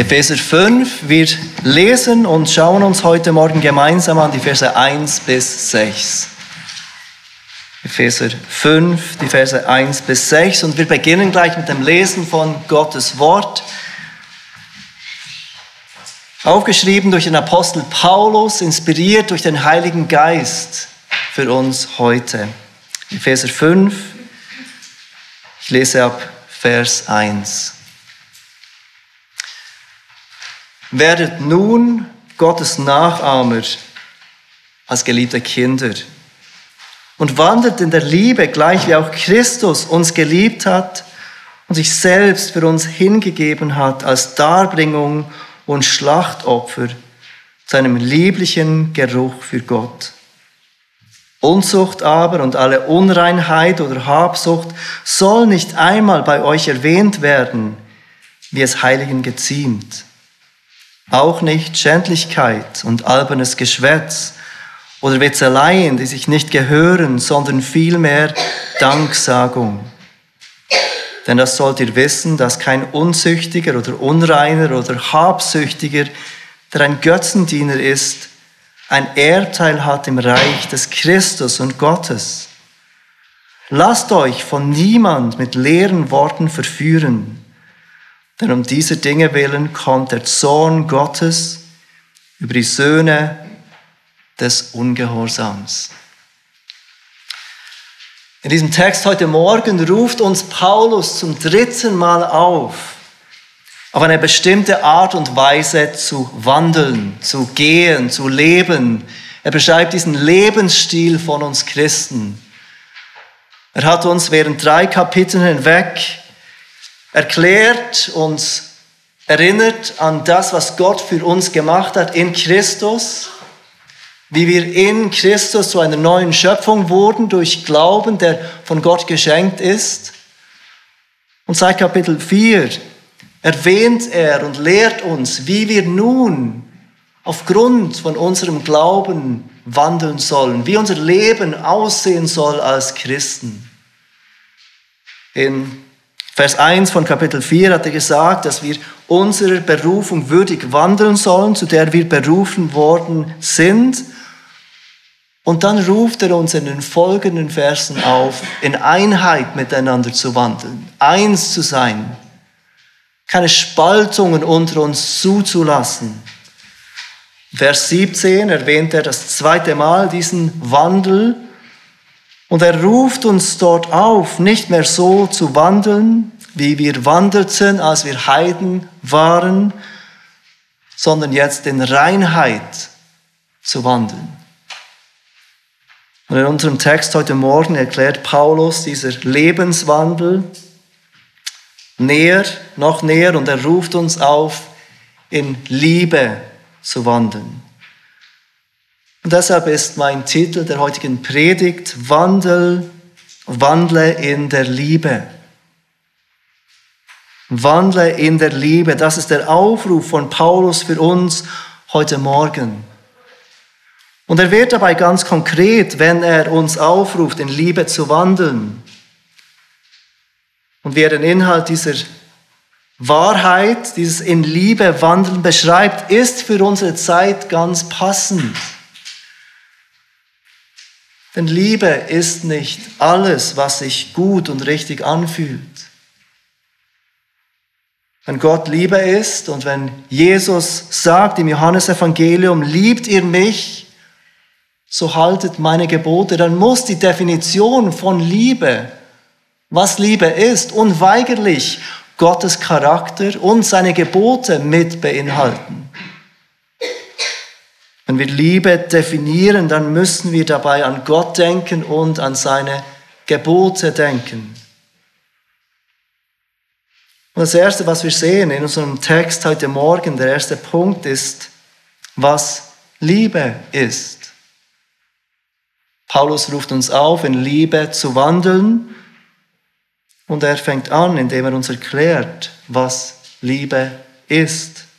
Epheser 5. Wir lesen und schauen uns heute Morgen gemeinsam an die Verse 1 bis 6. Epheser 5, die Verse 1 bis 6. Und wir beginnen gleich mit dem Lesen von Gottes Wort. Aufgeschrieben durch den Apostel Paulus, inspiriert durch den Heiligen Geist für uns heute. Epheser 5, ich lese ab Vers 1. Werdet nun Gottes Nachahmer als geliebte Kinder und wandelt in der Liebe, gleich wie auch Christus uns geliebt hat und sich selbst für uns hingegeben hat als Darbringung und Schlachtopfer zu einem lieblichen Geruch für Gott. Unzucht aber und alle Unreinheit oder Habsucht soll nicht einmal bei euch erwähnt werden, wie es Heiligen geziemt. Auch nicht Schändlichkeit und albernes Geschwätz oder Wetzeleien, die sich nicht gehören, sondern vielmehr Danksagung. Denn das sollt ihr wissen, dass kein Unzüchtiger oder Unreiner oder Habsüchtiger, der ein Götzendiener ist, ein Erbteil hat im Reich des Christus und Gottes. Lasst euch von niemand mit leeren Worten verführen, denn um diese Dinge willen kommt der Zorn Gottes über die Söhne des Ungehorsams. In diesem Text heute Morgen ruft uns Paulus zum dritten Mal auf, auf eine bestimmte Art und Weise zu wandeln, zu gehen, zu leben. Er beschreibt diesen Lebensstil von uns Christen. Er hat uns während drei Kapiteln hinweg erklärt, uns erinnert an das, was Gott für uns gemacht hat in Christus, wie wir in Christus zu einer neuen Schöpfung wurden durch Glauben, der von Gott geschenkt ist. Und seit Kapitel 4 erwähnt er und lehrt uns, wie wir nun aufgrund von unserem Glauben wandeln sollen, wie unser Leben aussehen soll als Christen. In Vers 1 von Kapitel 4 hat er gesagt, dass wir unserer Berufung würdig wandeln sollen, zu der wir berufen worden sind. Und dann ruft er uns in den folgenden Versen auf, in Einheit miteinander zu wandeln, eins zu sein, keine Spaltungen unter uns zuzulassen. Vers 17 erwähnt er das zweite Mal diesen Wandel und er ruft uns dort auf, nicht mehr so zu wandeln, wie wir wandelten, als wir Heiden waren, sondern jetzt in Reinheit zu wandeln. Und in unserem Text heute Morgen erklärt Paulus dieser Lebenswandel näher, noch näher und er ruft uns auf, in Liebe zu wandeln. Und deshalb ist mein Titel der heutigen Predigt Wandel, wandle in der Liebe. Wandle in der Liebe. Das ist der Aufruf von Paulus für uns heute Morgen. Und er wird dabei ganz konkret, wenn er uns aufruft, in Liebe zu wandeln. Und wie er den Inhalt dieser Wahrheit, dieses in Liebe wandeln beschreibt, ist für unsere Zeit ganz passend. Denn Liebe ist nicht alles, was sich gut und richtig anfühlt. Wenn Gott Liebe ist und wenn Jesus sagt im Johannesevangelium, liebt ihr mich, so haltet meine Gebote, dann muss die Definition von Liebe, was Liebe ist, unweigerlich Gottes Charakter und seine Gebote mit beinhalten. Wenn wir Liebe definieren, dann müssen wir dabei an Gott denken und an seine Gebote denken. Und das Erste, was wir sehen in unserem Text heute Morgen, der erste Punkt ist, was Liebe ist. Paulus ruft uns auf, in Liebe zu wandeln und er fängt an, indem er uns erklärt, was Liebe ist.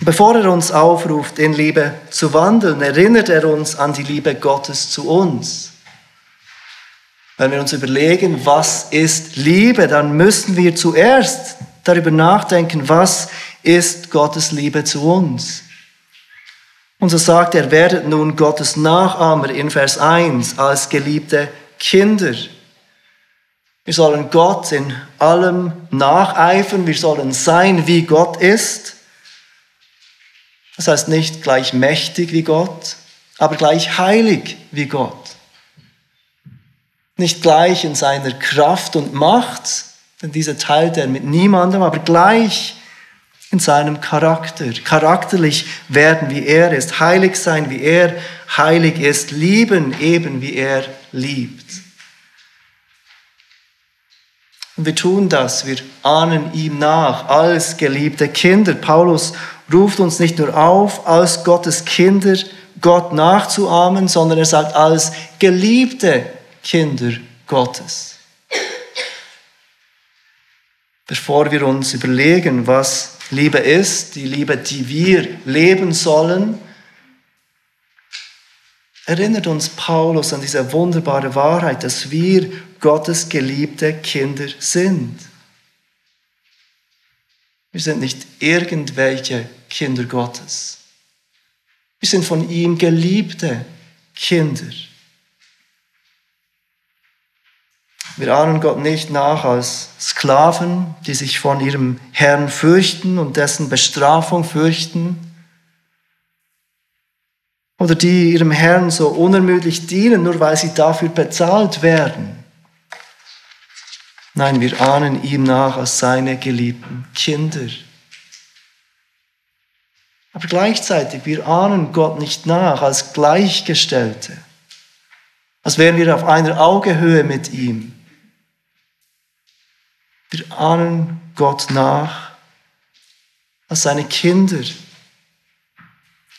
Bevor er uns aufruft, in Liebe zu wandeln, erinnert er uns an die Liebe Gottes zu uns. Wenn wir uns überlegen, was ist Liebe, dann müssen wir zuerst darüber nachdenken, was ist Gottes Liebe zu uns. Und so sagt er, werdet nun Gottes Nachahmer in Vers 1 als geliebte Kinder. Wir sollen Gott in allem nacheifern, wir sollen sein, wie Gott ist. Das heißt nicht gleich mächtig wie Gott, aber gleich heilig wie Gott. Nicht gleich in seiner Kraft und Macht, denn diese teilt er mit niemandem, aber gleich in seinem Charakter. Charakterlich werden, wie er ist, heilig sein, wie er heilig ist, lieben eben, wie er liebt. Und wir tun das, wir ahnen ihm nach als geliebte Kinder. Paulus ruft uns nicht nur auf, als Gottes Kinder Gott nachzuahmen, sondern er sagt als geliebte Kinder Gottes. Bevor wir uns überlegen, was Liebe ist, die Liebe, die wir leben sollen, erinnert uns Paulus an diese wunderbare Wahrheit, dass wir Gottes geliebte Kinder sind. Wir sind nicht irgendwelche Kinder Gottes. Wir sind von ihm geliebte Kinder. Wir ahnen Gott nicht nach als Sklaven, die sich von ihrem Herrn fürchten und dessen Bestrafung fürchten. Oder die ihrem Herrn so unermüdlich dienen, nur weil sie dafür bezahlt werden. Nein, wir ahnen ihm nach als seine geliebten Kinder. Aber gleichzeitig, wir ahnen Gott nicht nach als Gleichgestellte, als wären wir auf einer Augehöhe mit ihm. Wir ahnen Gott nach als seine Kinder.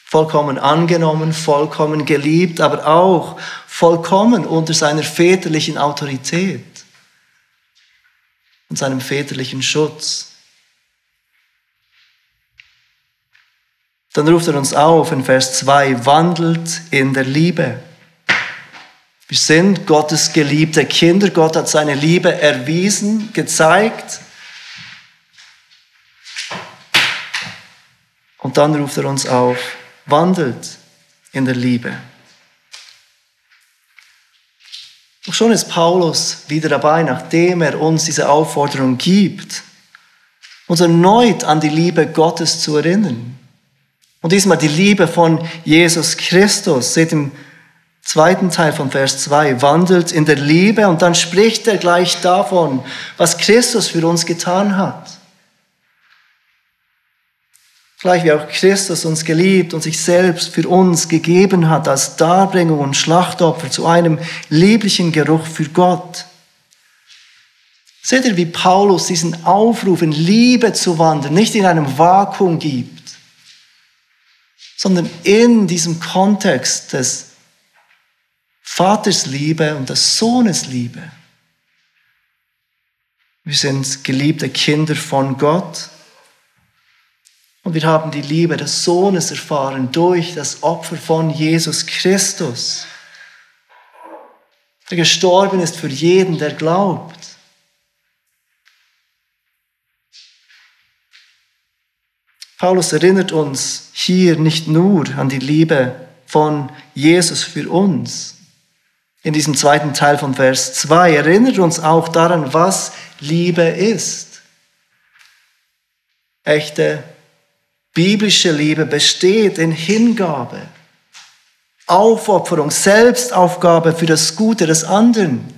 Vollkommen angenommen, vollkommen geliebt, aber auch vollkommen unter seiner väterlichen Autorität und seinem väterlichen Schutz. Dann ruft er uns auf in Vers 2, wandelt in der Liebe. Wir sind Gottes geliebte Kinder. Gott hat seine Liebe erwiesen, gezeigt. Und dann ruft er uns auf, wandelt in der Liebe. Und schon ist Paulus wieder dabei, nachdem er uns diese Aufforderung gibt, uns erneut an die Liebe Gottes zu erinnern. Und diesmal die Liebe von Jesus Christus. Seht im zweiten Teil von Vers 2, wandelt in der Liebe und dann spricht er gleich davon, was Christus für uns getan hat. Gleich wie auch Christus uns geliebt und sich selbst für uns gegeben hat als Darbringung und Schlachtopfer zu einem lieblichen Geruch für Gott. Seht ihr, wie Paulus diesen Aufruf in Liebe zu wandeln nicht in einem Vakuum gibt, sondern in diesem Kontext des Vaters Liebe und des Sohnes Liebe. Wir sind geliebte Kinder von Gott und wir haben die Liebe des Sohnes erfahren durch das Opfer von Jesus Christus, der gestorben ist für jeden, der glaubt. Paulus erinnert uns hier nicht nur an die Liebe von Jesus für uns, in diesem zweiten Teil von Vers 2 erinnert uns auch daran, was Liebe ist. Echte biblische Liebe besteht in Hingabe, Aufopferung, Selbstaufgabe für das Gute des anderen.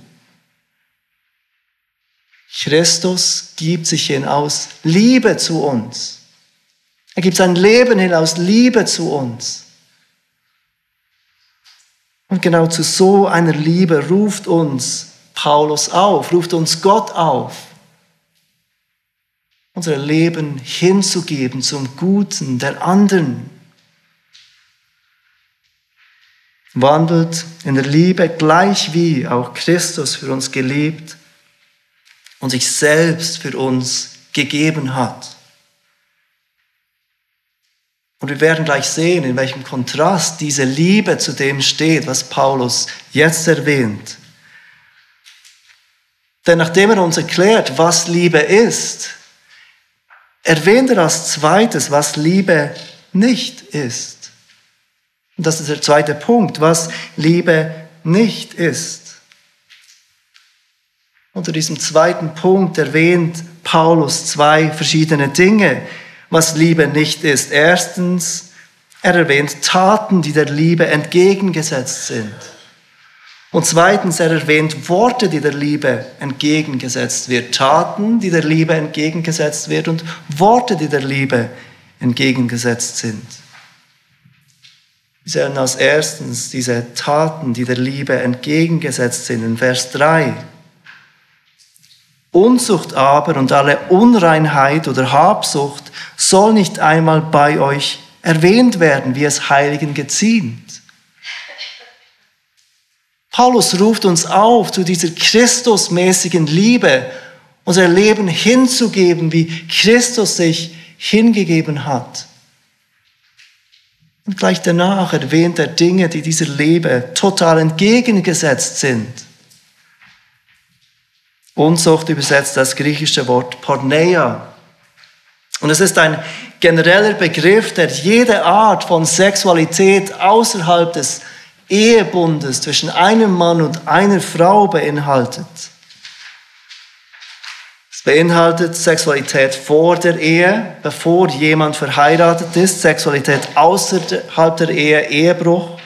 Christus gibt sich hin aus Liebe zu uns. Er gibt sein Leben hin aus Liebe zu uns. Und genau zu so einer Liebe ruft uns Paulus auf, ruft uns Gott auf, unser Leben hinzugeben zum Guten der anderen. Wandelt in der Liebe gleich wie auch Christus für uns gelebt und sich selbst für uns gegeben hat. Und wir werden gleich sehen, in welchem Kontrast diese Liebe zu dem steht, was Paulus jetzt erwähnt. Denn nachdem er uns erklärt, was Liebe ist, erwähnt er als zweites, was Liebe nicht ist. Und das ist der zweite Punkt, was Liebe nicht ist. Unter diesem zweiten Punkt erwähnt Paulus zwei verschiedene Dinge, was Liebe nicht ist. Erstens, er erwähnt Taten, die der Liebe entgegengesetzt sind. Und zweitens, er erwähnt Worte, die der Liebe entgegengesetzt wird. Taten, die der Liebe entgegengesetzt wird und Worte, die der Liebe entgegengesetzt sind. Wir sehen als erstens diese Taten, die der Liebe entgegengesetzt sind, in Vers 3. Unzucht aber und alle Unreinheit oder Habsucht soll nicht einmal bei euch erwähnt werden, wie es Heiligen geziemt. Paulus ruft uns auf, zu dieser Christusmäßigen Liebe unser Leben hinzugeben, wie Christus sich hingegeben hat. Und gleich danach erwähnt er Dinge, die dieser Liebe total entgegengesetzt sind. Unzucht übersetzt das griechische Wort Porneia. Und es ist ein genereller Begriff, der jede Art von Sexualität außerhalb des Ehebundes zwischen einem Mann und einer Frau beinhaltet. Es beinhaltet Sexualität vor der Ehe, bevor jemand verheiratet ist, Sexualität außerhalb der Ehe, Ehebruch.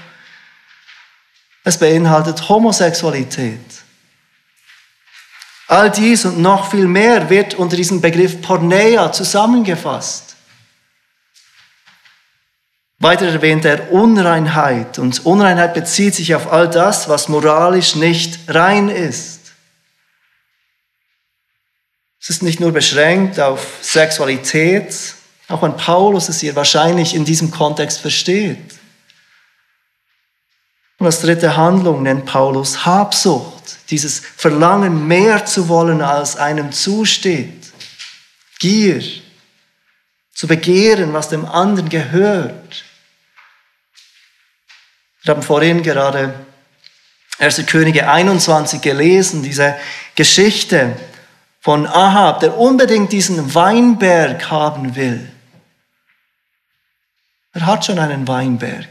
Es beinhaltet Homosexualität. All dies und noch viel mehr wird unter diesem Begriff Porneia zusammengefasst. Weiter erwähnt er Unreinheit und Unreinheit bezieht sich auf all das, was moralisch nicht rein ist. Es ist nicht nur beschränkt auf Sexualität, auch wenn Paulus es hier wahrscheinlich in diesem Kontext versteht. Und als dritte Handlung nennt Paulus Habsucht, dieses Verlangen mehr zu wollen, als einem zusteht. Gier, zu begehren, was dem anderen gehört. Wir haben vorhin gerade 1. Könige 21 gelesen, diese Geschichte von Ahab, der unbedingt diesen Weinberg haben will. Er hat schon einen Weinberg.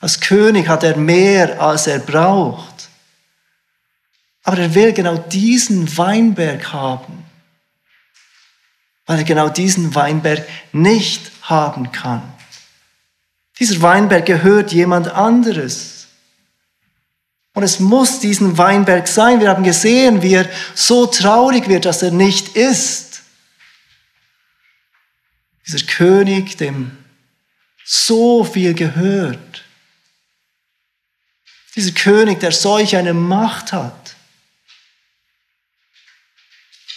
Als König hat er mehr, als er braucht. Aber er will genau diesen Weinberg haben, weil er genau diesen Weinberg nicht haben kann. Dieser Weinberg gehört jemand anderes. Und es muss diesen Weinberg sein. Wir haben gesehen, wie er so traurig wird, dass er nicht ist. Dieser König, dem so viel gehört. Dieser König, der solch eine Macht hat.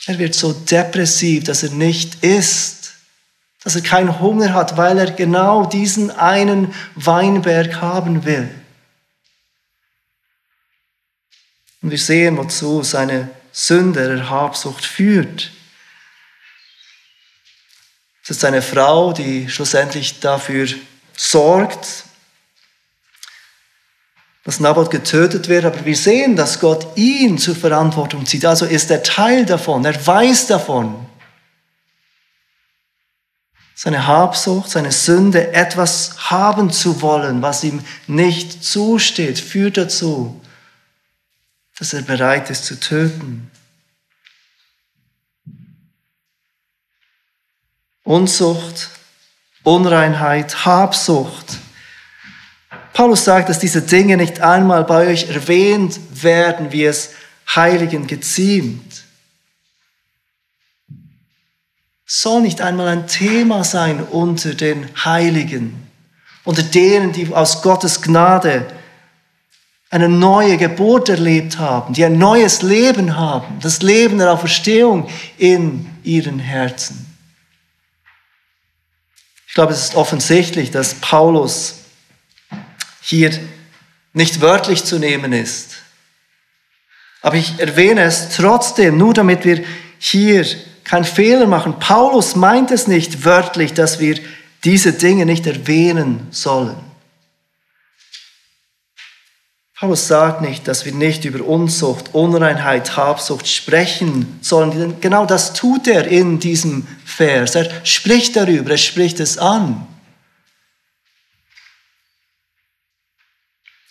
Er wird so depressiv, dass er nicht isst dass er keinen Hunger hat, weil er genau diesen einen Weinberg haben will. Und wir sehen, wozu seine Sünde der Habsucht führt. Es ist eine Frau, die schlussendlich dafür sorgt, dass Naboth getötet wird, aber wir sehen, dass Gott ihn zur Verantwortung zieht. Also ist er Teil davon, er weiß davon seine Habsucht, seine Sünde, etwas haben zu wollen, was ihm nicht zusteht, führt dazu, dass er bereit ist zu töten. Unzucht, Unreinheit, Habsucht. Paulus sagt, dass diese Dinge nicht einmal bei euch erwähnt werden, wie es Heiligen geziemt soll nicht einmal ein Thema sein unter den Heiligen, unter denen, die aus Gottes Gnade eine neue Geburt erlebt haben, die ein neues Leben haben, das Leben der Auferstehung in ihren Herzen. Ich glaube, es ist offensichtlich, dass Paulus hier nicht wörtlich zu nehmen ist. Aber ich erwähne es trotzdem, nur damit wir hier keinen Fehler machen. Paulus meint es nicht wörtlich, dass wir diese Dinge nicht erwähnen sollen. Paulus sagt nicht, dass wir nicht über Unzucht, Unreinheit, Habsucht sprechen sollen. Genau das tut er in diesem Vers. Er spricht darüber, er spricht es an.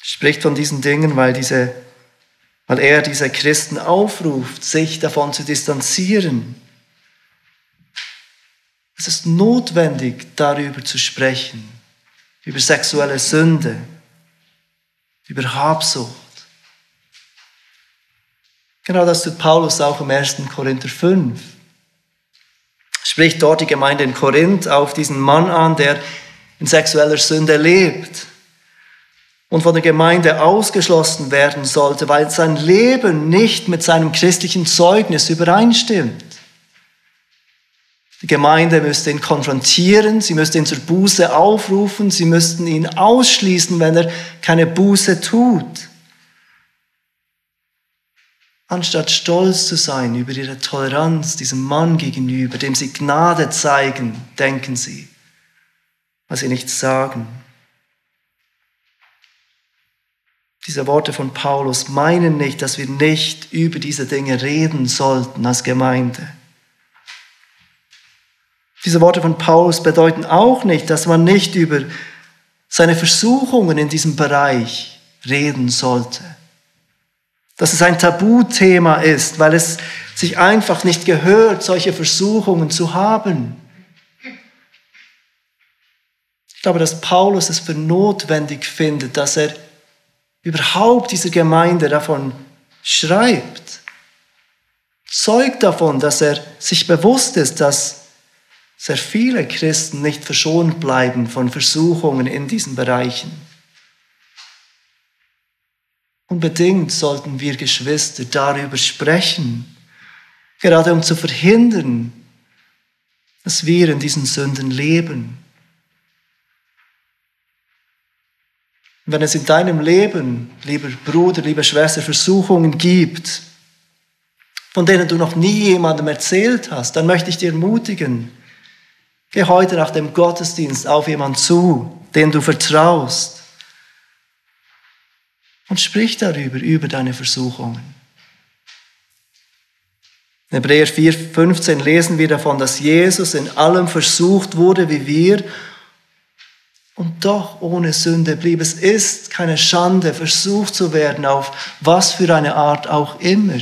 Er spricht von diesen Dingen, weil, diese, weil er diese Christen aufruft, sich davon zu distanzieren. Es ist notwendig, darüber zu sprechen, über sexuelle Sünde, über Habsucht. Genau das tut Paulus auch im 1. Korinther 5. Spricht dort die Gemeinde in Korinth auf diesen Mann an, der in sexueller Sünde lebt und von der Gemeinde ausgeschlossen werden sollte, weil sein Leben nicht mit seinem christlichen Zeugnis übereinstimmt. Die Gemeinde müsste ihn konfrontieren, sie müsste ihn zur Buße aufrufen, sie müssten ihn ausschließen, wenn er keine Buße tut. Anstatt stolz zu sein über ihre Toleranz diesem Mann gegenüber, dem sie Gnade zeigen, denken sie, was sie nichts sagen. Diese Worte von Paulus meinen nicht, dass wir nicht über diese Dinge reden sollten als Gemeinde. Diese Worte von Paulus bedeuten auch nicht, dass man nicht über seine Versuchungen in diesem Bereich reden sollte. Dass es ein Tabuthema ist, weil es sich einfach nicht gehört, solche Versuchungen zu haben. Ich glaube, dass Paulus es für notwendig findet, dass er überhaupt dieser Gemeinde davon schreibt. Zeugt davon, dass er sich bewusst ist, dass sehr viele Christen nicht verschont bleiben von Versuchungen in diesen Bereichen. Unbedingt sollten wir Geschwister darüber sprechen, gerade um zu verhindern, dass wir in diesen Sünden leben. wenn es in deinem Leben, lieber Bruder, liebe Schwester, Versuchungen gibt, von denen du noch nie jemandem erzählt hast, dann möchte ich dir ermutigen, Geh heute nach dem Gottesdienst auf jemanden zu, den du vertraust. Und sprich darüber, über deine Versuchungen. In Hebräer 4, 15 lesen wir davon, dass Jesus in allem versucht wurde wie wir und doch ohne Sünde blieb. Es ist keine Schande, versucht zu werden, auf was für eine Art auch immer.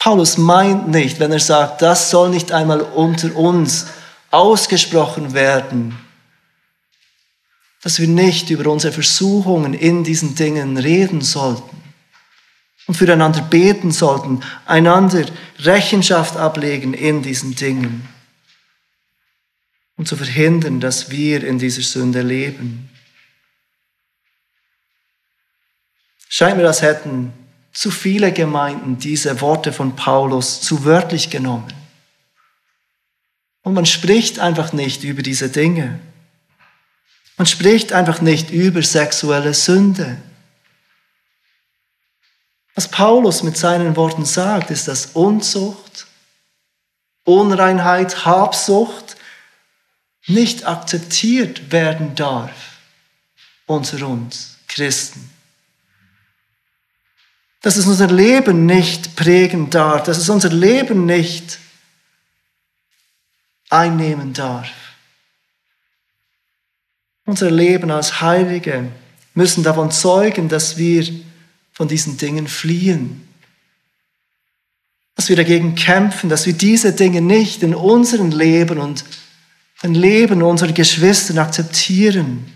Paulus meint nicht, wenn er sagt, das soll nicht einmal unter uns ausgesprochen werden, dass wir nicht über unsere Versuchungen in diesen Dingen reden sollten und füreinander beten sollten, einander Rechenschaft ablegen in diesen Dingen, um zu verhindern, dass wir in dieser Sünde leben. Scheint mir, als hätten zu viele Gemeinden diese Worte von Paulus zu wörtlich genommen. Und man spricht einfach nicht über diese Dinge. Man spricht einfach nicht über sexuelle Sünde. Was Paulus mit seinen Worten sagt, ist, dass Unzucht, Unreinheit, Habsucht nicht akzeptiert werden darf unter uns Christen dass es unser Leben nicht prägen darf, dass es unser Leben nicht einnehmen darf. Unser Leben als Heilige müssen davon zeugen, dass wir von diesen Dingen fliehen, dass wir dagegen kämpfen, dass wir diese Dinge nicht in unserem Leben und im Leben unserer Geschwister akzeptieren.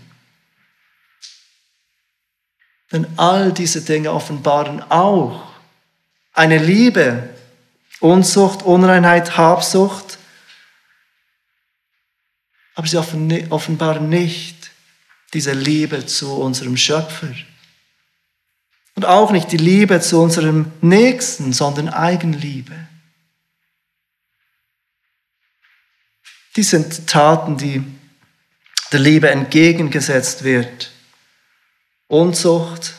Denn all diese Dinge offenbaren auch eine Liebe, Unzucht, Unreinheit, Habsucht, aber sie offenbaren nicht diese Liebe zu unserem Schöpfer. Und auch nicht die Liebe zu unserem Nächsten, sondern Eigenliebe. Dies sind Taten, die der Liebe entgegengesetzt wird. Unzucht,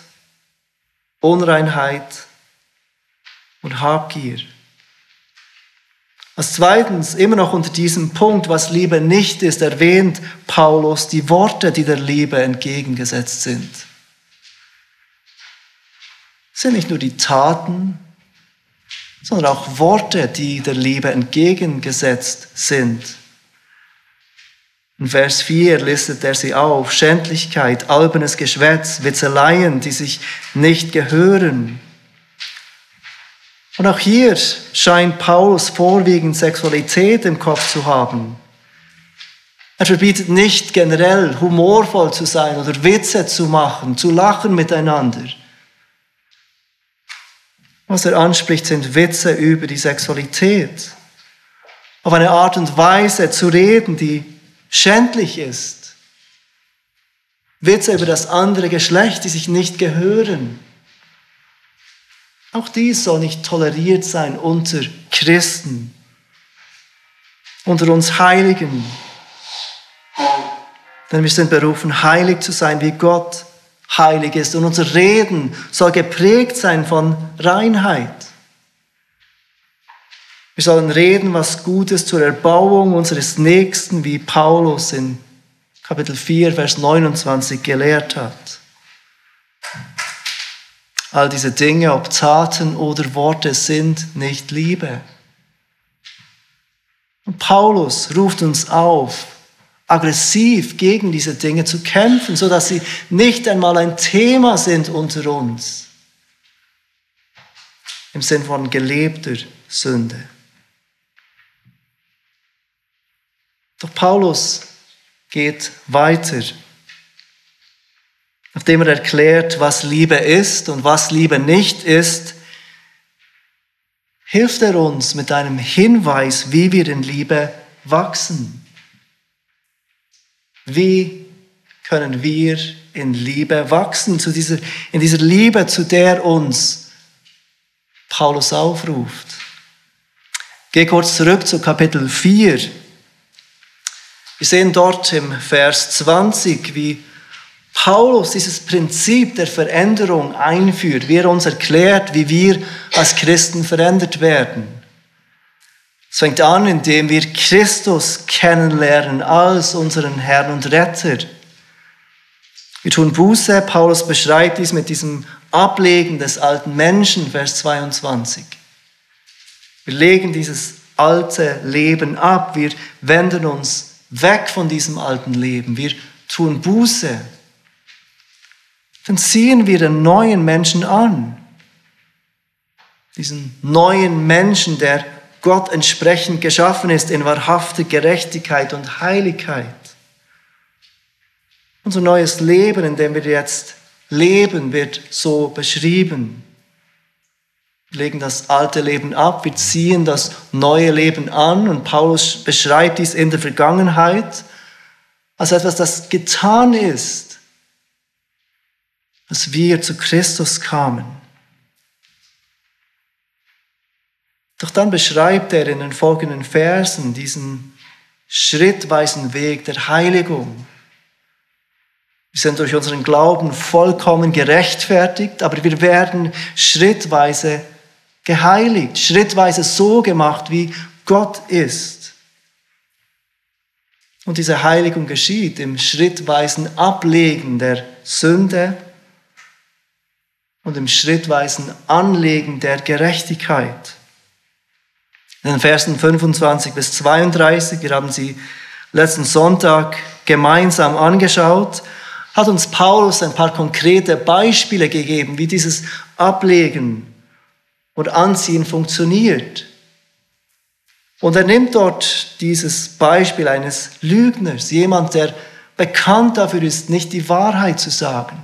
Unreinheit und Habgier. Als zweitens, immer noch unter diesem Punkt, was Liebe nicht ist, erwähnt Paulus die Worte, die der Liebe entgegengesetzt sind. Es sind nicht nur die Taten, sondern auch Worte, die der Liebe entgegengesetzt sind. In Vers 4 listet er sie auf. Schändlichkeit, albernes Geschwätz, Witzeleien, die sich nicht gehören. Und auch hier scheint Paulus vorwiegend Sexualität im Kopf zu haben. Er verbietet nicht generell humorvoll zu sein oder Witze zu machen, zu lachen miteinander. Was er anspricht, sind Witze über die Sexualität. Auf eine Art und Weise zu reden, die schändlich ist. Witze über das andere Geschlecht, die sich nicht gehören. Auch dies soll nicht toleriert sein unter Christen, unter uns Heiligen. Denn wir sind berufen, heilig zu sein, wie Gott heilig ist. Und unser Reden soll geprägt sein von Reinheit. Wir sollen reden, was Gutes zur Erbauung unseres Nächsten, wie Paulus in Kapitel 4, Vers 29 gelehrt hat. All diese Dinge, ob Taten oder Worte, sind nicht Liebe. Und Paulus ruft uns auf, aggressiv gegen diese Dinge zu kämpfen, so dass sie nicht einmal ein Thema sind unter uns. Im Sinn von gelebter Sünde. Doch Paulus geht weiter. Nachdem er erklärt, was Liebe ist und was Liebe nicht ist, hilft er uns mit einem Hinweis, wie wir in Liebe wachsen. Wie können wir in Liebe wachsen, zu dieser, in dieser Liebe, zu der uns Paulus aufruft? Geh kurz zurück zu Kapitel 4. Wir sehen dort im Vers 20, wie Paulus dieses Prinzip der Veränderung einführt, wie er uns erklärt, wie wir als Christen verändert werden. Es fängt an, indem wir Christus kennenlernen als unseren Herrn und Retter. Wir tun Buße, Paulus beschreibt dies mit diesem Ablegen des alten Menschen, Vers 22. Wir legen dieses alte Leben ab, wir wenden uns weg von diesem alten Leben, wir tun Buße. Dann ziehen wir den neuen Menschen an. Diesen neuen Menschen, der Gott entsprechend geschaffen ist in wahrhafte Gerechtigkeit und Heiligkeit. Unser neues Leben, in dem wir jetzt leben, wird so beschrieben. Legen das alte Leben ab, wir ziehen das neue Leben an und Paulus beschreibt dies in der Vergangenheit als etwas, das getan ist, als wir zu Christus kamen. Doch dann beschreibt er in den folgenden Versen diesen schrittweisen Weg der Heiligung. Wir sind durch unseren Glauben vollkommen gerechtfertigt, aber wir werden schrittweise geheiligt, schrittweise so gemacht, wie Gott ist. Und diese Heiligung geschieht im schrittweisen Ablegen der Sünde und im schrittweisen Anlegen der Gerechtigkeit in den Versen 25 bis 32, wir haben sie letzten Sonntag gemeinsam angeschaut, hat uns Paulus ein paar konkrete Beispiele gegeben, wie dieses Ablegen und Anziehen funktioniert. Und er nimmt dort dieses Beispiel eines Lügners, jemand, der bekannt dafür ist, nicht die Wahrheit zu sagen.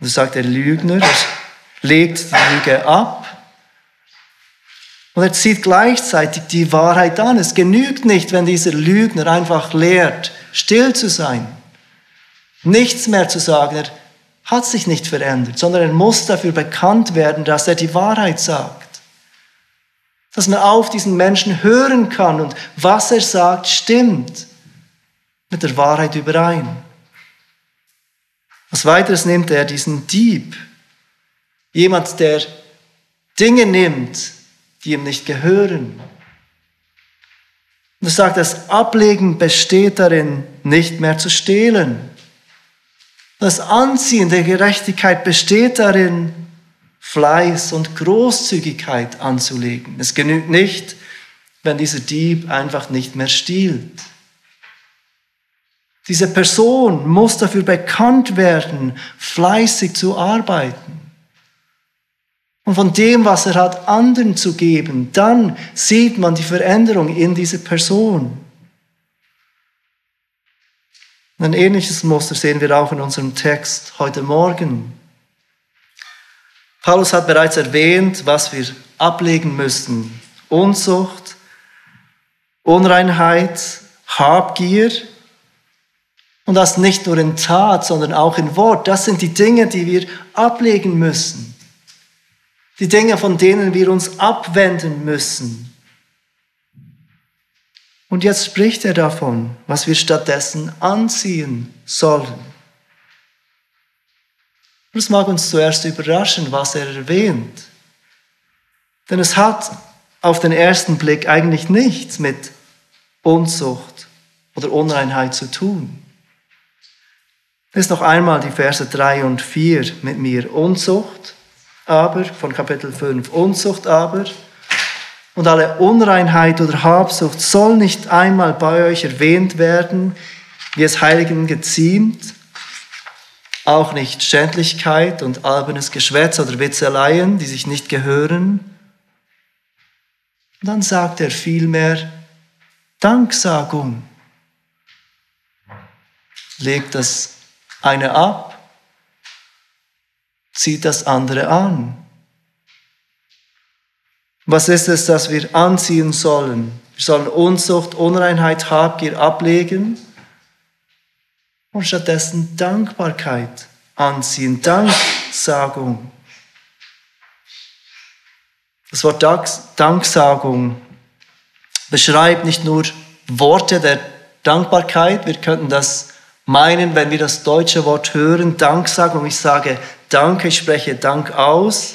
Und so sagt der Lügner, er legt die Lüge ab und er zieht gleichzeitig die Wahrheit an. Es genügt nicht, wenn dieser Lügner einfach lehrt, still zu sein, nichts mehr zu sagen. Er hat sich nicht verändert, sondern er muss dafür bekannt werden, dass er die Wahrheit sagt. Dass man auf diesen Menschen hören kann und was er sagt, stimmt mit der Wahrheit überein. Als weiteres nimmt er diesen Dieb, jemand, der Dinge nimmt, die ihm nicht gehören. Und er sagt, das Ablegen besteht darin, nicht mehr zu stehlen. Das Anziehen der Gerechtigkeit besteht darin, Fleiß und Großzügigkeit anzulegen. Es genügt nicht, wenn dieser Dieb einfach nicht mehr stiehlt. Diese Person muss dafür bekannt werden, fleißig zu arbeiten. Und von dem, was er hat, anderen zu geben, dann sieht man die Veränderung in dieser Person. Ein ähnliches Muster sehen wir auch in unserem Text heute Morgen. Paulus hat bereits erwähnt, was wir ablegen müssen. Unzucht, Unreinheit, Habgier und das nicht nur in Tat, sondern auch in Wort. Das sind die Dinge, die wir ablegen müssen. Die Dinge, von denen wir uns abwenden müssen. Und jetzt spricht er davon, was wir stattdessen anziehen sollen. Und es mag uns zuerst überraschen, was er erwähnt. Denn es hat auf den ersten Blick eigentlich nichts mit Unzucht oder Unreinheit zu tun. Lies noch einmal die Verse 3 und 4 mit mir. Unzucht aber, von Kapitel 5, Unzucht aber und alle Unreinheit oder Habsucht soll nicht einmal bei euch erwähnt werden, wie es Heiligen geziemt, auch nicht Schändlichkeit und albernes Geschwätz oder Witzeleien, die sich nicht gehören. Und dann sagt er vielmehr Danksagung. Legt das eine ab, zieht das andere an. Was ist es, das wir anziehen sollen? Wir sollen Unzucht, Unreinheit, Habgier ablegen und stattdessen Dankbarkeit anziehen, Danksagung. Das Wort Danksagung beschreibt nicht nur Worte der Dankbarkeit, wir könnten das meinen, wenn wir das deutsche Wort hören, Danksagung, ich sage Danke, ich spreche Dank aus.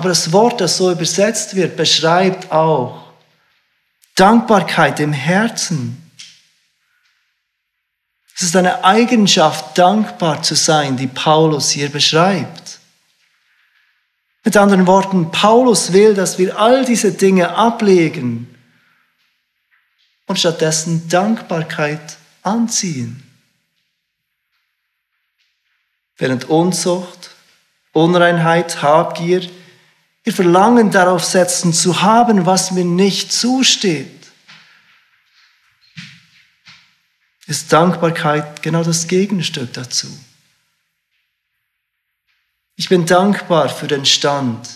Aber das Wort, das so übersetzt wird, beschreibt auch Dankbarkeit im Herzen. Es ist eine Eigenschaft, dankbar zu sein, die Paulus hier beschreibt. Mit anderen Worten, Paulus will, dass wir all diese Dinge ablegen und stattdessen Dankbarkeit anziehen. Während Unzucht, Unreinheit, Habgier ihr Verlangen darauf setzen, zu haben, was mir nicht zusteht, ist Dankbarkeit genau das Gegenstück dazu. Ich bin dankbar für den Stand,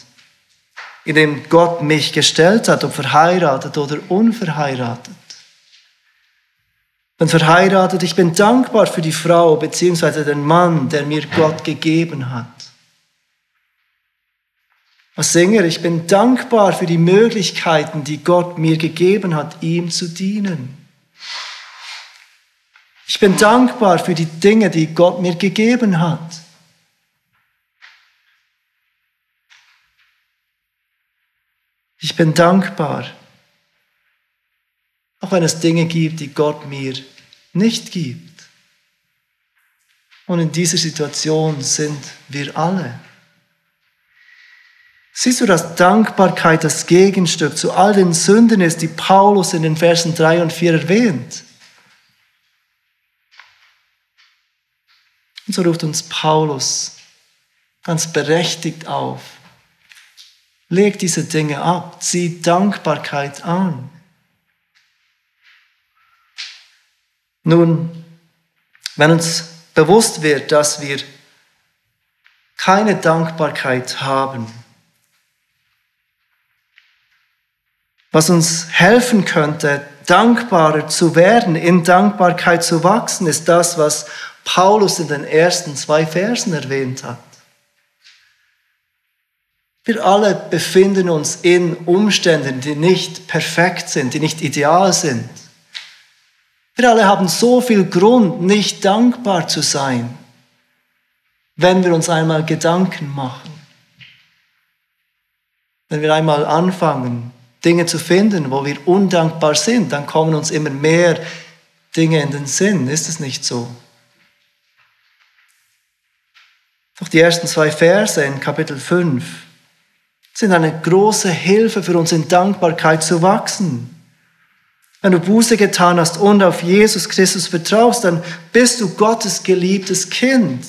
in dem Gott mich gestellt hat, ob verheiratet oder unverheiratet. Bin verheiratet, ich bin dankbar für die Frau bzw. den Mann, der mir Gott gegeben hat. Als Sänger, ich bin dankbar für die Möglichkeiten, die Gott mir gegeben hat, ihm zu dienen. Ich bin dankbar für die Dinge, die Gott mir gegeben hat. Ich bin dankbar, auch wenn es Dinge gibt, die Gott mir nicht gibt. Und in dieser Situation sind wir alle. Siehst du, dass Dankbarkeit das Gegenstück zu all den Sünden ist, die Paulus in den Versen 3 und 4 erwähnt? Und so ruft uns Paulus ganz berechtigt auf. Leg diese Dinge ab, zieh Dankbarkeit an. Nun, wenn uns bewusst wird, dass wir keine Dankbarkeit haben, was uns helfen könnte, dankbarer zu werden, in Dankbarkeit zu wachsen, ist das, was Paulus in den ersten zwei Versen erwähnt hat. Wir alle befinden uns in Umständen, die nicht perfekt sind, die nicht ideal sind. Wir alle haben so viel Grund, nicht dankbar zu sein, wenn wir uns einmal Gedanken machen. Wenn wir einmal anfangen, Dinge zu finden, wo wir undankbar sind, dann kommen uns immer mehr Dinge in den Sinn. Ist es nicht so? Doch die ersten zwei Verse in Kapitel 5 sind eine große Hilfe für uns in Dankbarkeit zu wachsen. Wenn du Buße getan hast und auf Jesus Christus vertraust, dann bist du Gottes geliebtes Kind.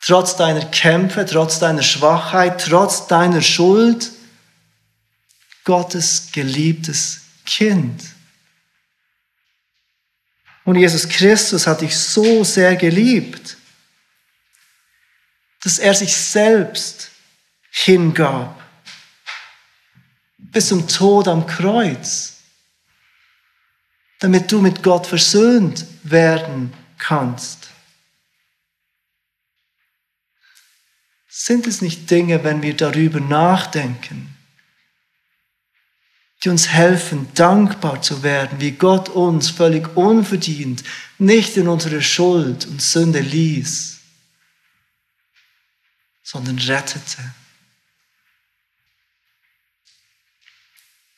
Trotz deiner Kämpfe, trotz deiner Schwachheit, trotz deiner Schuld, Gottes geliebtes Kind. Und Jesus Christus hat dich so sehr geliebt, dass er sich selbst hingab bis zum Tod am Kreuz, damit du mit Gott versöhnt werden kannst. Sind es nicht Dinge, wenn wir darüber nachdenken, die uns helfen, dankbar zu werden, wie Gott uns völlig unverdient nicht in unsere Schuld und Sünde ließ, sondern rettete.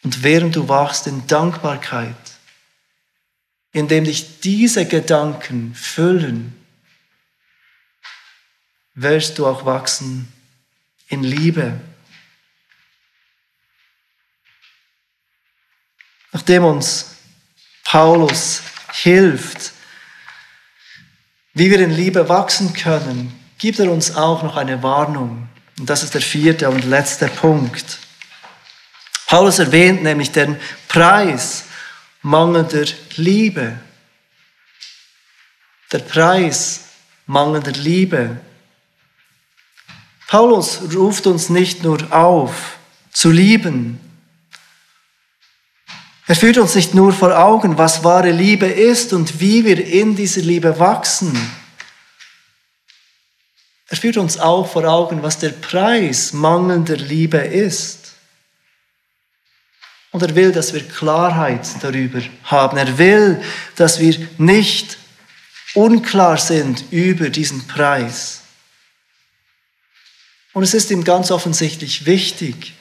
Und während du wachst in Dankbarkeit, indem dich diese Gedanken füllen, wirst du auch wachsen in Liebe. Nachdem uns Paulus hilft, wie wir in Liebe wachsen können, gibt er uns auch noch eine Warnung. Und das ist der vierte und letzte Punkt. Paulus erwähnt nämlich den Preis mangelnder Liebe. Der Preis mangelnder Liebe. Paulus ruft uns nicht nur auf, zu lieben. Er führt uns nicht nur vor Augen, was wahre Liebe ist und wie wir in dieser Liebe wachsen. Er führt uns auch vor Augen, was der Preis mangelnder Liebe ist. Und er will, dass wir Klarheit darüber haben. Er will, dass wir nicht unklar sind über diesen Preis. Und es ist ihm ganz offensichtlich wichtig,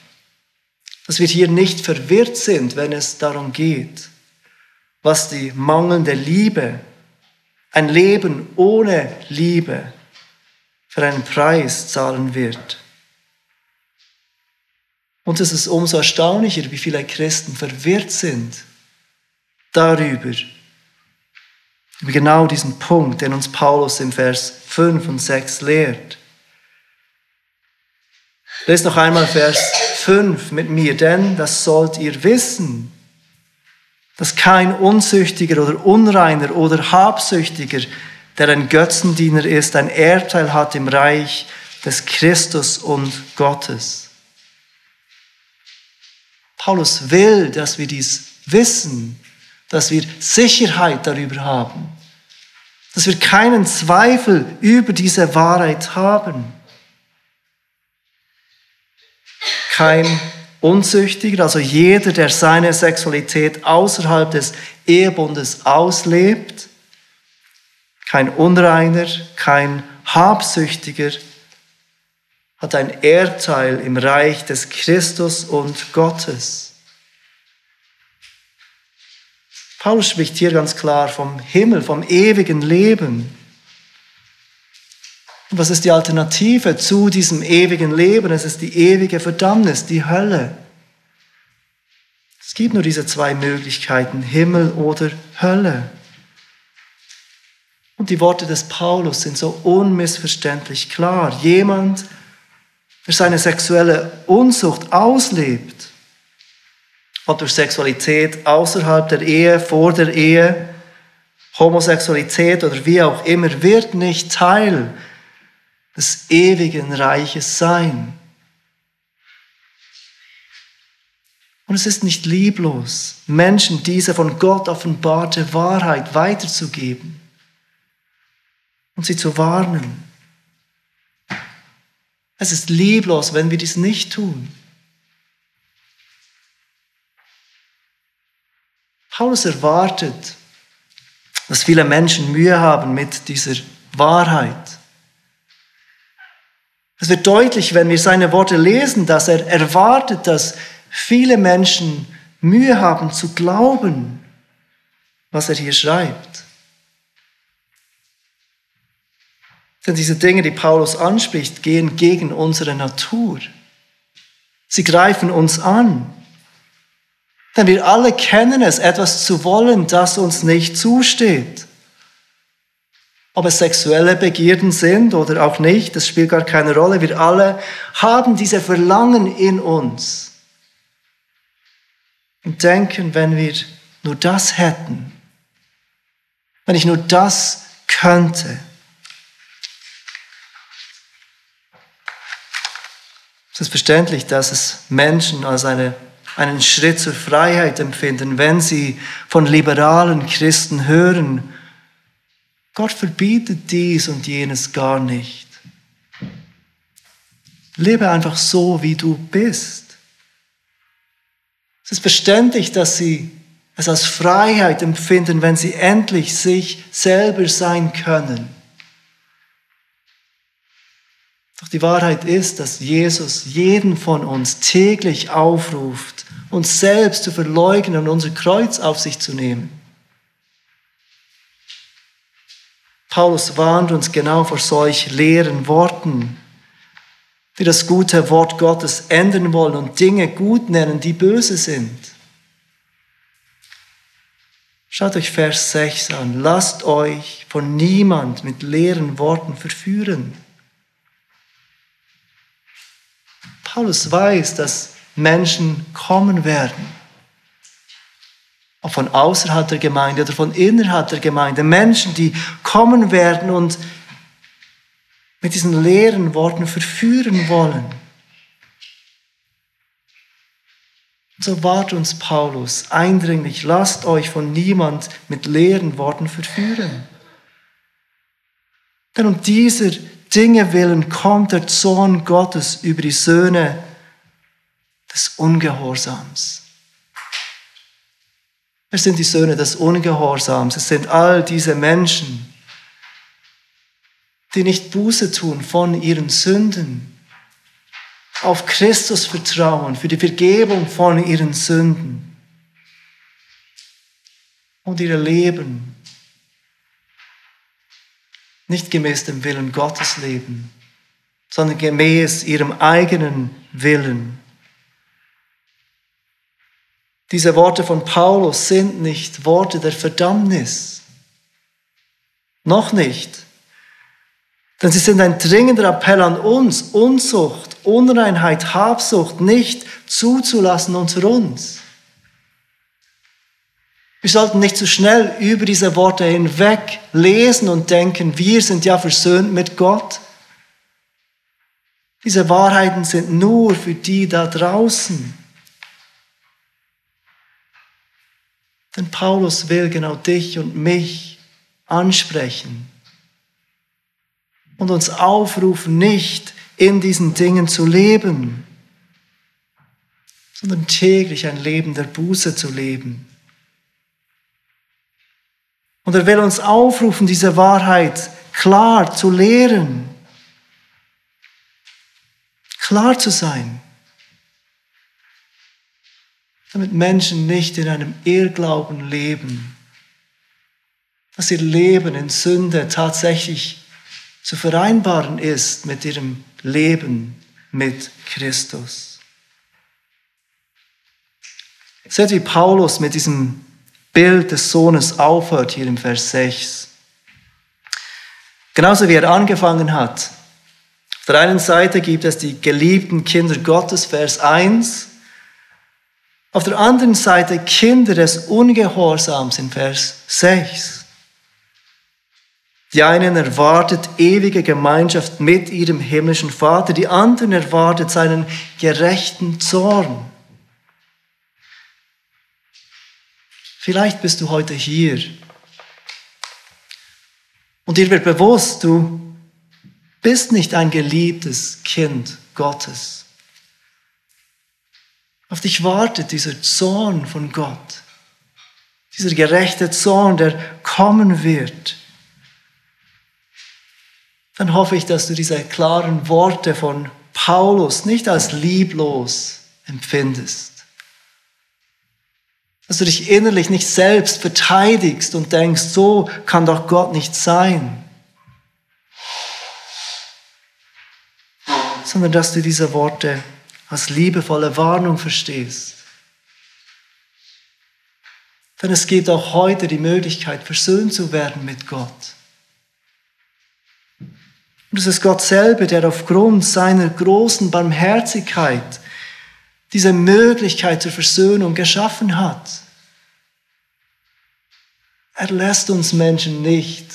dass wir hier nicht verwirrt sind, wenn es darum geht, was die mangelnde Liebe, ein Leben ohne Liebe für einen Preis zahlen wird. Und es ist umso erstaunlicher, wie viele Christen verwirrt sind darüber, über genau diesen Punkt, den uns Paulus im Vers 5 und 6 lehrt. Lest noch einmal Vers 5 mit mir, denn das sollt ihr wissen, dass kein Unsüchtiger oder Unreiner oder Habsüchtiger, der ein Götzendiener ist, ein Ehrteil hat im Reich des Christus und Gottes. Paulus will, dass wir dies wissen, dass wir Sicherheit darüber haben, dass wir keinen Zweifel über diese Wahrheit haben. Kein Unzüchtiger, also jeder, der seine Sexualität außerhalb des Ehebundes auslebt, kein Unreiner, kein Habsüchtiger, hat ein Ehrteil im Reich des Christus und Gottes. Paulus spricht hier ganz klar vom Himmel, vom ewigen Leben. Und was ist die Alternative zu diesem ewigen Leben? Es ist die ewige Verdammnis, die Hölle. Es gibt nur diese zwei Möglichkeiten, Himmel oder Hölle. Und die Worte des Paulus sind so unmissverständlich klar. Jemand, der seine sexuelle Unzucht auslebt, ob durch Sexualität außerhalb der Ehe, vor der Ehe, Homosexualität oder wie auch immer, wird nicht Teil des ewigen Reiches sein. Und es ist nicht lieblos, Menschen diese von Gott offenbarte Wahrheit weiterzugeben und sie zu warnen. Es ist lieblos, wenn wir dies nicht tun. Paulus erwartet, dass viele Menschen Mühe haben mit dieser Wahrheit. Es wird deutlich, wenn wir seine Worte lesen, dass er erwartet, dass viele Menschen Mühe haben zu glauben, was er hier schreibt. Denn diese Dinge, die Paulus anspricht, gehen gegen unsere Natur. Sie greifen uns an. Denn wir alle kennen es, etwas zu wollen, das uns nicht zusteht. Ob es sexuelle Begierden sind oder auch nicht, das spielt gar keine Rolle. Wir alle haben diese Verlangen in uns. Und denken, wenn wir nur das hätten, wenn ich nur das könnte. Es ist verständlich, dass es Menschen als eine einen Schritt zur Freiheit empfinden, wenn sie von liberalen Christen hören, Gott verbietet dies und jenes gar nicht. Lebe einfach so, wie du bist. Es ist verständlich, dass sie es als Freiheit empfinden, wenn sie endlich sich selber sein können. Doch die Wahrheit ist, dass Jesus jeden von uns täglich aufruft, uns selbst zu verleugnen und unser Kreuz auf sich zu nehmen. Paulus warnt uns genau vor solch leeren Worten, die das gute Wort Gottes ändern wollen und Dinge gut nennen, die böse sind. Schaut euch Vers 6 an. Lasst euch von niemand mit leeren Worten verführen. Paulus weiß, dass Menschen kommen werden. Von außerhalb der Gemeinde oder von innerhalb der Gemeinde. Menschen, die kommen werden und mit diesen leeren Worten verführen wollen. So wahrt uns Paulus eindringlich, lasst euch von niemand mit leeren Worten verführen. Denn um dieser Dinge willen kommt der Zorn Gottes über die Söhne des Ungehorsams. Wer sind die Söhne des Ungehorsams? Es sind all diese Menschen, die nicht Buße tun von ihren Sünden, auf Christus vertrauen für die Vergebung von ihren Sünden und ihr Leben nicht gemäß dem Willen Gottes leben, sondern gemäß ihrem eigenen Willen. Diese Worte von Paulus sind nicht Worte der Verdammnis. Noch nicht. Denn sie sind ein dringender Appell an uns, Unzucht, Unreinheit, Habsucht nicht zuzulassen unter uns. Wir sollten nicht zu schnell über diese Worte hinweg lesen und denken, wir sind ja versöhnt mit Gott. Diese Wahrheiten sind nur für die da draußen. Denn Paulus will genau dich und mich ansprechen und uns aufrufen, nicht in diesen Dingen zu leben, sondern täglich ein Leben der Buße zu leben. Und er will uns aufrufen, diese Wahrheit klar zu lehren, klar zu sein damit Menschen nicht in einem Irrglauben leben, dass ihr Leben in Sünde tatsächlich zu vereinbaren ist mit ihrem Leben mit Christus. Seht, wie Paulus mit diesem Bild des Sohnes aufhört hier im Vers 6. Genauso wie er angefangen hat. Auf der einen Seite gibt es die geliebten Kinder Gottes, Vers 1. Auf der anderen Seite Kinder des Ungehorsams in Vers 6. Die einen erwartet ewige Gemeinschaft mit ihrem himmlischen Vater, die anderen erwartet seinen gerechten Zorn. Vielleicht bist du heute hier und dir wird bewusst, du bist nicht ein geliebtes Kind Gottes. Auf dich wartet dieser Zorn von Gott. Dieser gerechte Zorn, der kommen wird. Dann hoffe ich, dass du diese klaren Worte von Paulus nicht als lieblos empfindest. Dass du dich innerlich nicht selbst verteidigst und denkst, so kann doch Gott nicht sein. sondern dass du diese Worte als liebevolle Warnung verstehst. Denn es gibt auch heute die Möglichkeit, versöhnt zu werden mit Gott. Und es ist Gott selber, der aufgrund seiner großen Barmherzigkeit diese Möglichkeit zur Versöhnung geschaffen hat. Er lässt uns Menschen nicht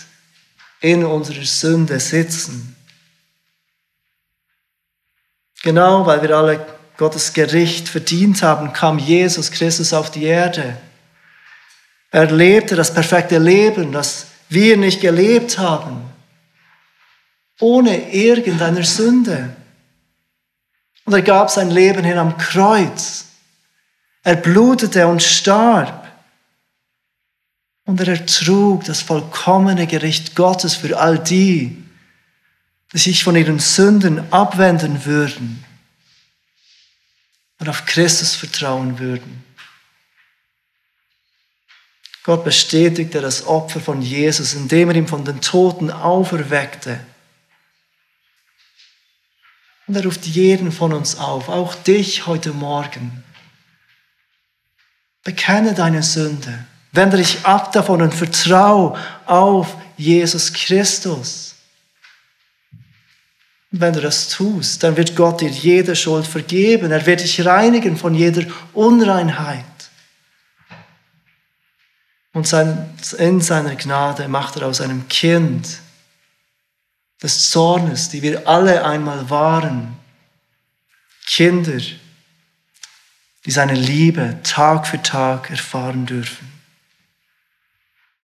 in unserer Sünde sitzen. Genau weil wir alle Gottes Gericht verdient haben, kam Jesus Christus auf die Erde. Er lebte das perfekte Leben, das wir nicht gelebt haben ohne irgendeine Sünde. Und er gab sein Leben hin am Kreuz. Er blutete und starb. Und er ertrug das vollkommene Gericht Gottes für all die, die sich von ihren Sünden abwenden würden und auf Christus vertrauen würden. Gott bestätigte das Opfer von Jesus, indem er ihn von den Toten auferweckte. Und er ruft jeden von uns auf, auch dich heute Morgen. Bekenne deine Sünde. Wende dich ab davon und vertraue auf Jesus Christus. Wenn du das tust, dann wird Gott dir jede Schuld vergeben. Er wird dich reinigen von jeder Unreinheit. Und in seiner Gnade macht er aus einem Kind des Zornes, die wir alle einmal waren. Kinder, die seine Liebe Tag für Tag erfahren dürfen.